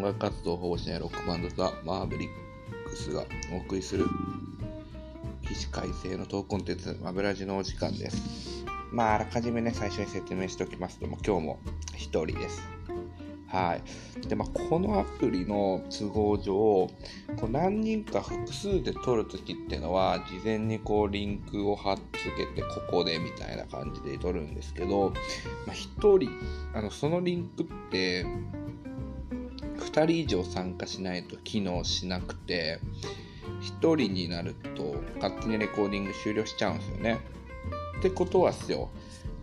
音楽活動をほぼしないロックバンドザ・マーブリックスがお送りする起死回生のトークコンテンツ、マブラジのお時間です。まあ、あらかじめね、最初に説明しておきますと、も今日も一人です。はい。で、まあ、このアプリの都合上、こう何人か複数で撮るときっていうのは、事前にこうリンクを貼っつけて、ここでみたいな感じで撮るんですけど、まあ、1人、あのそのリンクって、2人以上参加しないと機能しなくて、1人になると勝手にレコーディング終了しちゃうんですよね。ってことはっすよ、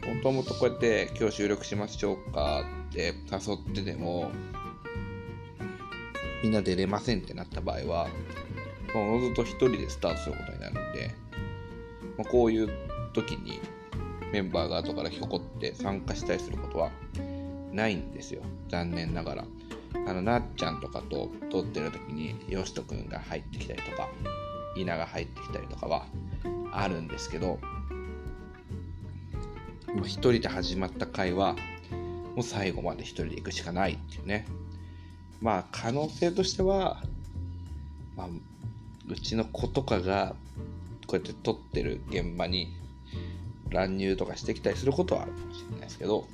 もともとこうやって今日収録しましょうかって誘ってでも、みんな出れませんってなった場合は、おのずと1人でスタートすることになるんで、まあ、こういう時にメンバーが後からひょこって参加したりすることはないんですよ。残念ながら。あの、なっちゃんとかと撮ってる時に、よしとくんが入ってきたりとか、稲が入ってきたりとかはあるんですけど、もう一人で始まった回は、もう最後まで一人で行くしかないっていうね。まあ、可能性としては、まあ、うちの子とかが、こうやって撮ってる現場に乱入とかしてきたりすることはあるかもしれないですけど、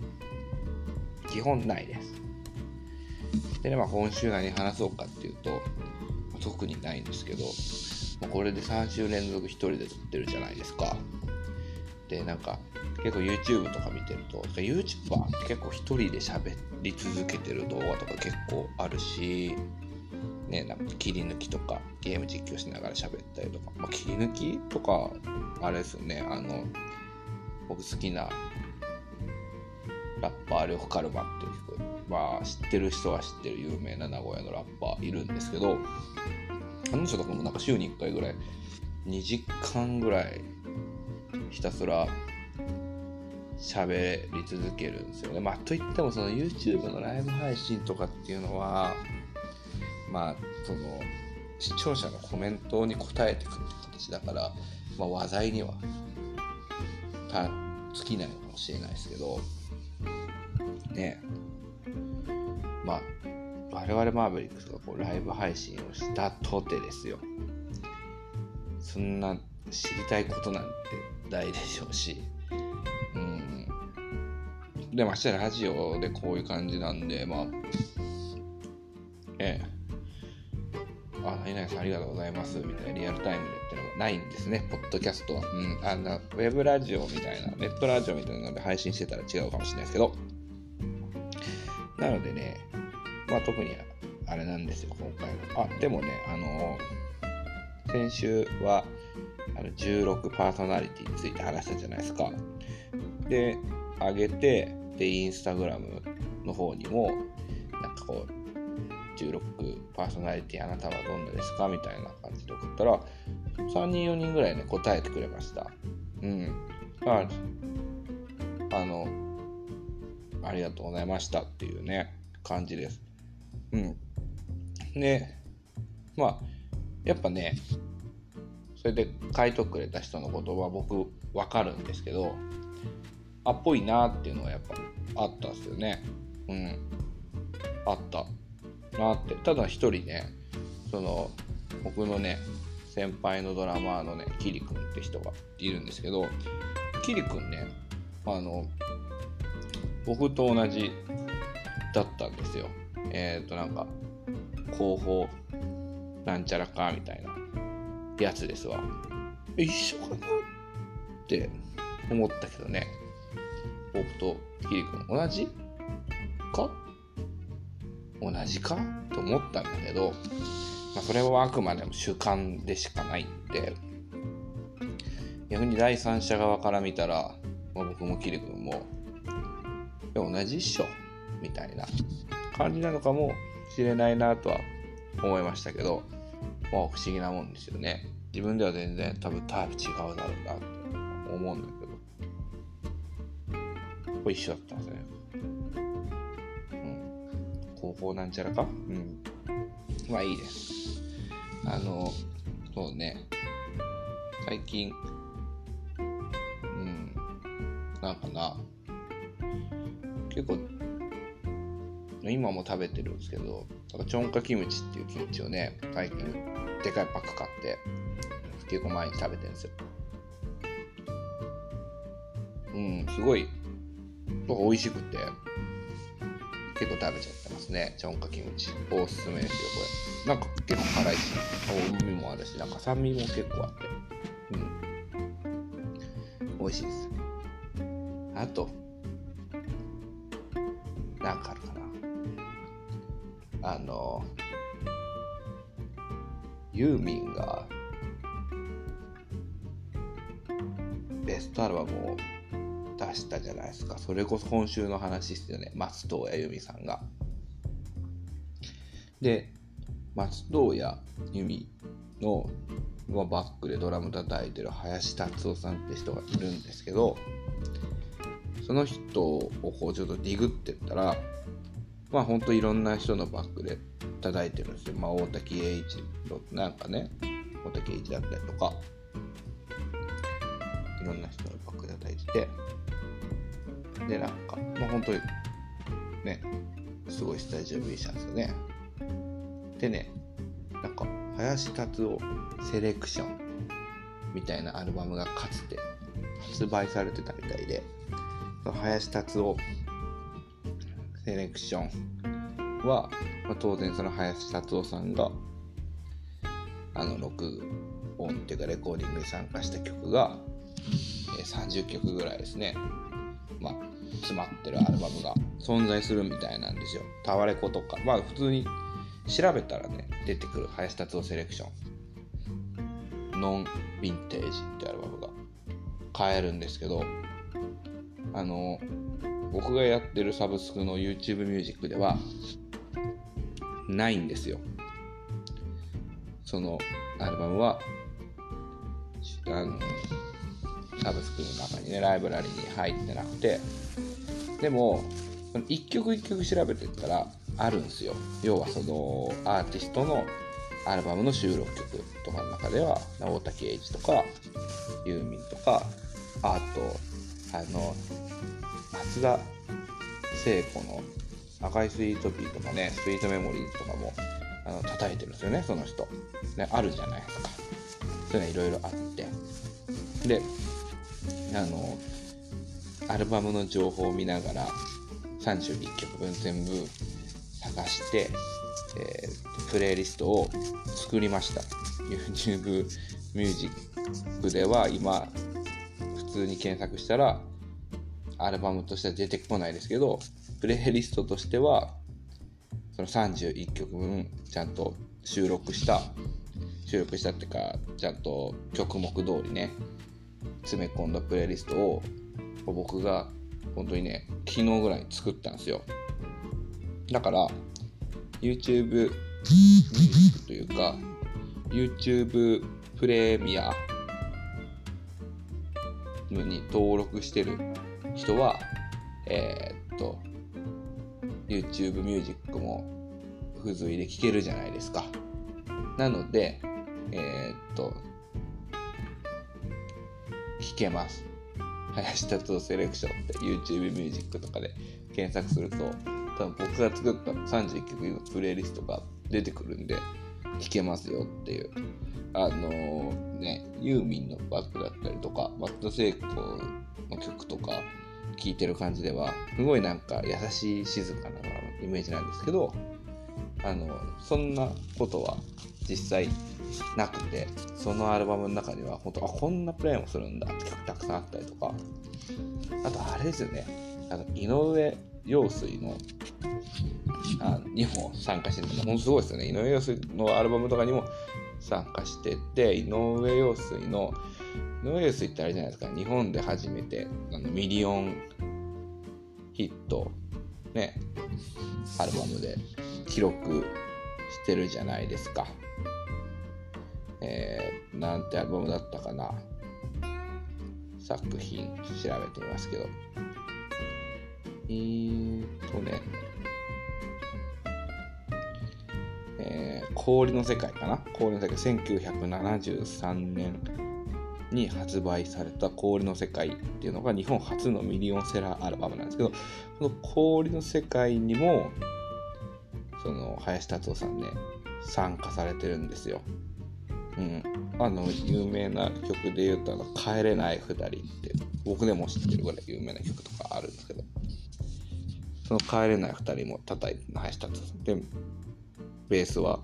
基本ないです。でね、まあ、今週何話そうかっていうと、特にないんですけど、もうこれで3週連続1人で撮ってるじゃないですか。で、なんか、結構 YouTube とか見てると、YouTuber って結構1人で喋り続けてる動画とか結構あるし、ね、なんか切り抜きとかゲーム実況しながら喋ったりとか、まあ、切り抜きとか、あれですよね、あの、僕好きなラッパー、呂布カルマっていう曲、まあ知ってる人は知ってる有名な名古屋のラッパーいるんですけど、あの人とかもなんか週に1回ぐらい、2時間ぐらいひたすら喋り続けるんですよね。まあといってもその YouTube のライブ配信とかっていうのは、まあその視聴者のコメントに答えてくる形だから、まあ話題にはた尽きないのかもしれないですけど、ねまあ我々マーベリックスがこうライブ配信をしたとてですよ。そんな知りたいことなんて大でしょうし。うん。でましてラジオでこういう感じなんでまあええ。あ、何々さんありがとうございますみたいなリアルタイムでってのもないんですね、ポッドキャストは。うん、あの、ウェブラジオみたいな、ネットラジオみたいなので配信してたら違うかもしれないですけど、なのでね、まあ特にあれなんですよ、今回の。あ、でもね、あの先週はあの16パーソナリティについて話したじゃないですか。で、上げて、で、インスタグラムの方にも、なんかこう、16パーソナリティあなたはどんなですかみたいな感じで送ったら、3人4人ぐらいね、答えてくれました。うん。ま、あの、ありがとうございましたっていうね、感じです。うん。で、まあ、やっぱね、それで書いとくれた人のことは僕わかるんですけど、あっぽいなっていうのはやっぱあったんですよね。うん。あった。なって。ただ一人ね、その、僕のね、先輩のドラマーのね、キリ君って人がいるんですけど、キリ君ね、あの、僕と同じだったんですよ。えっ、ー、と、なんか、広報なんちゃらかみたいなやつですわ。一緒かなって思ったけどね。僕とキリ君同じか？同じかと思ったんだけど、まあ、それはあくまでも主観でしかないんで、逆に第三者側から見たら、まあ、僕もキリ君も、同じっしょみたいな感じなのかもしれないなとは思いましたけど、まあ不思議なもんですよね。自分では全然多分タイプ違うだろうなって思うんだけど、これ一緒だったんですねうん。高校なんちゃらか？うん。まあいいです。あの、そうね。最近、うん、なんかな、結構、今も食べてるんですけど、だからチョンカキムチっていうキムチをね、最近でかいパック買って、結構毎日食べてるんですよ。うん、すごい、美味しくて、結構食べちゃってますね。チョンカキムチ。おすすめですよ、これ。なんか結構辛いし、おみもあるし、なんか酸味も結構あって。うん。美味しいです。あと、なんかあるかな。あの、ユーミンがベストアルバムを出したじゃないですか。それこそ今週の話ですよね。松任谷由実さんが。で、松任谷由実のバックでドラム叩いてる林達夫さんって人がいるんですけど、その人をこうちょっとディグってったら、まあほんといろんな人のバックで叩いてるんですよ。まあ大滝栄一のなんかね、大滝栄一だったりとか、いろんな人のバックで叩いてて、で、なんか、まあ本当にね、すごいスタジオミュージシャンですよね。でね、なんか、林達夫セレクションみたいなアルバムがかつて発売されてたみたいで、林達夫セレクションは、まあ、当然その林達夫さんがあの録音っていうかレコーディングに参加した曲が、えー、30曲ぐらいですね、まあ、詰まってるアルバムが存在するみたいなんですよ。タワレコとか、まあ普通に調べたらね、出てくる林達夫セレクション。ノンヴィンテージってアルバムが買えるんですけど、あの、僕がやってるサブスクの YouTube ミュージックでは、ないんですよ。そのアルバムは、あの、サブスクの中にね、ライブラリに入ってなくて、でも、一曲一曲調べてったらあるんですよ。要はそのアーティストのアルバムの収録曲とかの中では、大竹栄一とか、ユーミンとか、あと、あの、松田聖子の赤いスイートピーとかね、スイートメモリーズとかも、あの、叩いてるんですよね、その人。ね、あるじゃないですか。そういうのいろいろあって。で、あの、アルバムの情報を見ながら、31曲分全部探して、えー、プレイリストを作りました。YouTube ミュージックでは今、通に検索したら、アルバムとしては出てこないですけど、プレイリストとしては、その31曲分ちゃんと収録した、収録したっていうか、ちゃんと曲目通りね、詰め込んだプレイリストを僕が本当にね、昨日ぐらいに作ったんですよ。だから、YouTube というか、YouTube プレミアに登録してる人は、えー、っと、YouTube ミュージックも付随で聴けるじゃないですか。なので、えー、っと、聴けます。林達夫セレクションって YouTube ミュージックとかで検索すると、多分僕が作った31曲のプレイリストが出てくるんで、聴けますよっていう。あのー、ね、ユーミンのバックだったりとか、松田聖子の曲とか聴いてる感じでは、すごいなんか優しい静かなイメージなんですけど、あの、そんなことは実際なくて、そのアルバムの中には、本当あ、こんなプレイもするんだって曲たくさんあったりとか、あとあれですよね、あの、井上陽水の、あにも参加してるの、すごいですよね。井上陽水のアルバムとかにも参加してて、井上陽水の、井上陽水ってあれじゃないですか、日本で初めてあのミリオンヒット、ね、アルバムで記録してるじゃないですか。えー、なんてアルバムだったかな。作品調べてみますけど。えーとね、氷の世界かな？氷の世界、1973年に発売された氷の世界っていうのが日本初のミリオンセラーアルバムなんですけど、この氷の世界にも、その林達夫さんね参加されてるんですよ。うん、あの有名な曲で言うとあの「帰れない2人」って僕でも知ってるぐらい有名な曲とかあるんですけど。その「帰れない2人」も叩いて林達夫さん。でベースは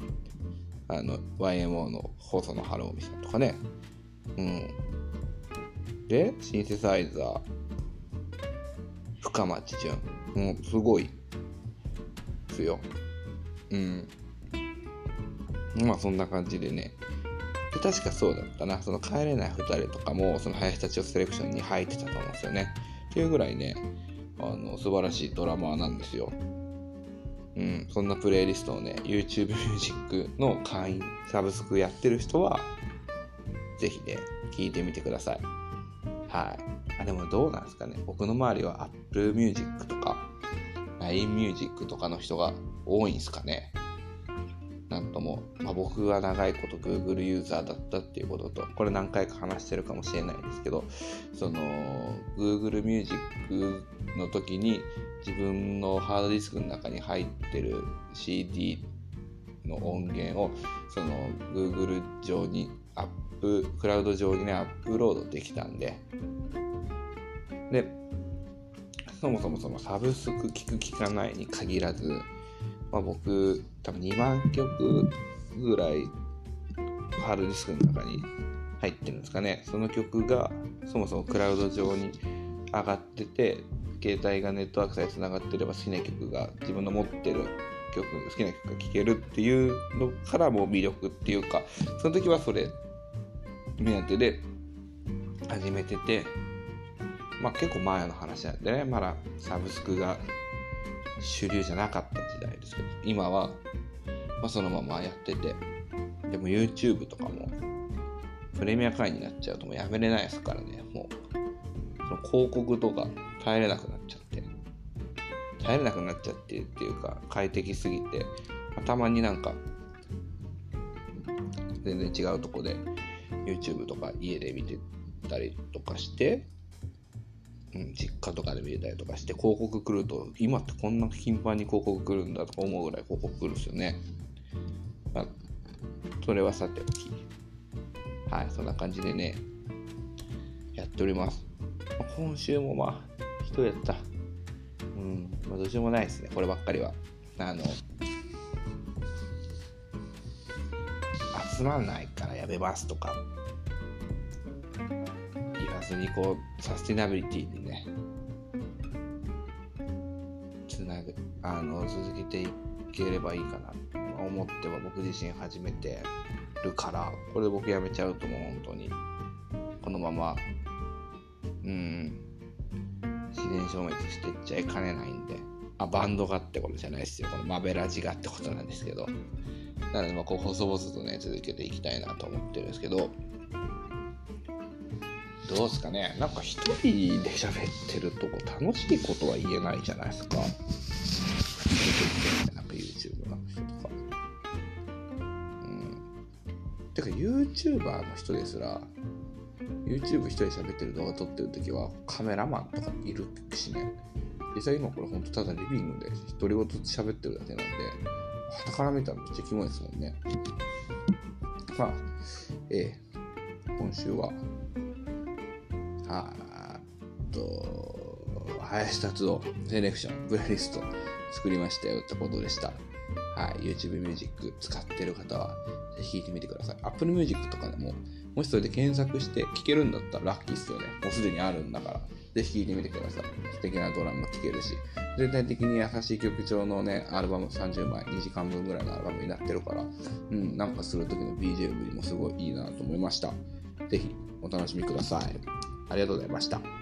あの YMO の細野晴臣さんとかね。うん。でシンセサイザー。深町淳。もうすごいですよ。うん。まあそんな感じでね。で確かそうだったな。その帰れない2人とかもその林たちをセレクションに入ってたと思うんですよね。っていうぐらいねあの素晴らしいドラマーなんですよ。うん、そんなプレイリストをね、YouTube ミュージックの会員、サブスクやってる人は、ぜひね、聞いてみてください。はい。あ、でもどうなんですかね。僕の周りは Apple Music とか、LINE Music とかの人が多いんですかね。なんとも、まあ、僕は長いこと Google ユーザーだったっていうことと、これ何回か話してるかもしれないですけど、その Google Music の時に自分のハードディスクの中に入ってる CD の音源をその Google 上にアップ、クラウド上にね、アップロードできたんで、で、そもそもそのサブスク聞く聞かないに限らず、まあ、僕、多分2万曲ぐらいハードディスクの中に入ってるんですかね。その曲がそもそもクラウド上に上がってて、携帯がネットワークさえつながってれば好きな曲が自分の持ってる曲、好きな曲が聴けるっていうのからも魅力っていうか、その時はそれ目当てで始めてて、まあ結構前の話なんでね、まだサブスクが主流じゃなかった時代ですけど、今は、まあ、そのままやってて、でも YouTube とかも、プレミア会員になっちゃうともうやめれないですからね、もう、その広告とか耐えれなくなっちゃって、耐えれなくなっちゃってっていうか、快適すぎて、たまになんか、全然違うとこで YouTube とか家で見てたりとかして、うん、実家とかで見れたりとかして広告来ると今ってこんな頻繁に広告来るんだとか思うぐらい広告来るんですよね、まあ、それはさておき。はいそんな感じでねやっております、今週もまあ人やった。うん。まあどうしようもないですねこればっかりは。あの集まんないからやめますとか。言わずにこうサスティナビリティにねつなぐあの続けていければいいかなと思っては僕自身始めてるからこれで僕やめちゃうともう本当にこのまま。うん。消滅してっちゃいかねないんであバンドがってことじゃないですよこのマベラジがってことなんですけどなのでまあこう細々とね続けていきたいなと思ってるんですけどどうですかねなんか一人で喋ってるとこ楽しいことは言えないじゃないですか。なんか YouTube の人とか。うん。てか YouTuber の人ですら、YouTube 一人喋ってる動画撮ってるときはカメラマンとかいるしね。実際今これほんとただリビングで独り言喋ってるだけなんで、傍から見たらめっちゃキモいですもんね。まあ、ええ、今週はあと、林達夫セレクション、プレイリスト作りましたよってことでした。はい、YouTube Music 使ってる方は、ぜひ聴いてみてください。Apple Music とかでも、もしそれで検索して聴けるんだったらラッキーっすよね。もうすでにあるんだから。ぜひ聴いてみてください。素敵なドラムも聴けるし、全体的に優しい曲調のね、アルバム30枚、2時間分ぐらいのアルバムになってるから、うん、なんかする時の BGM にもすごいいいなと思いました。ぜひお楽しみください。ありがとうございました。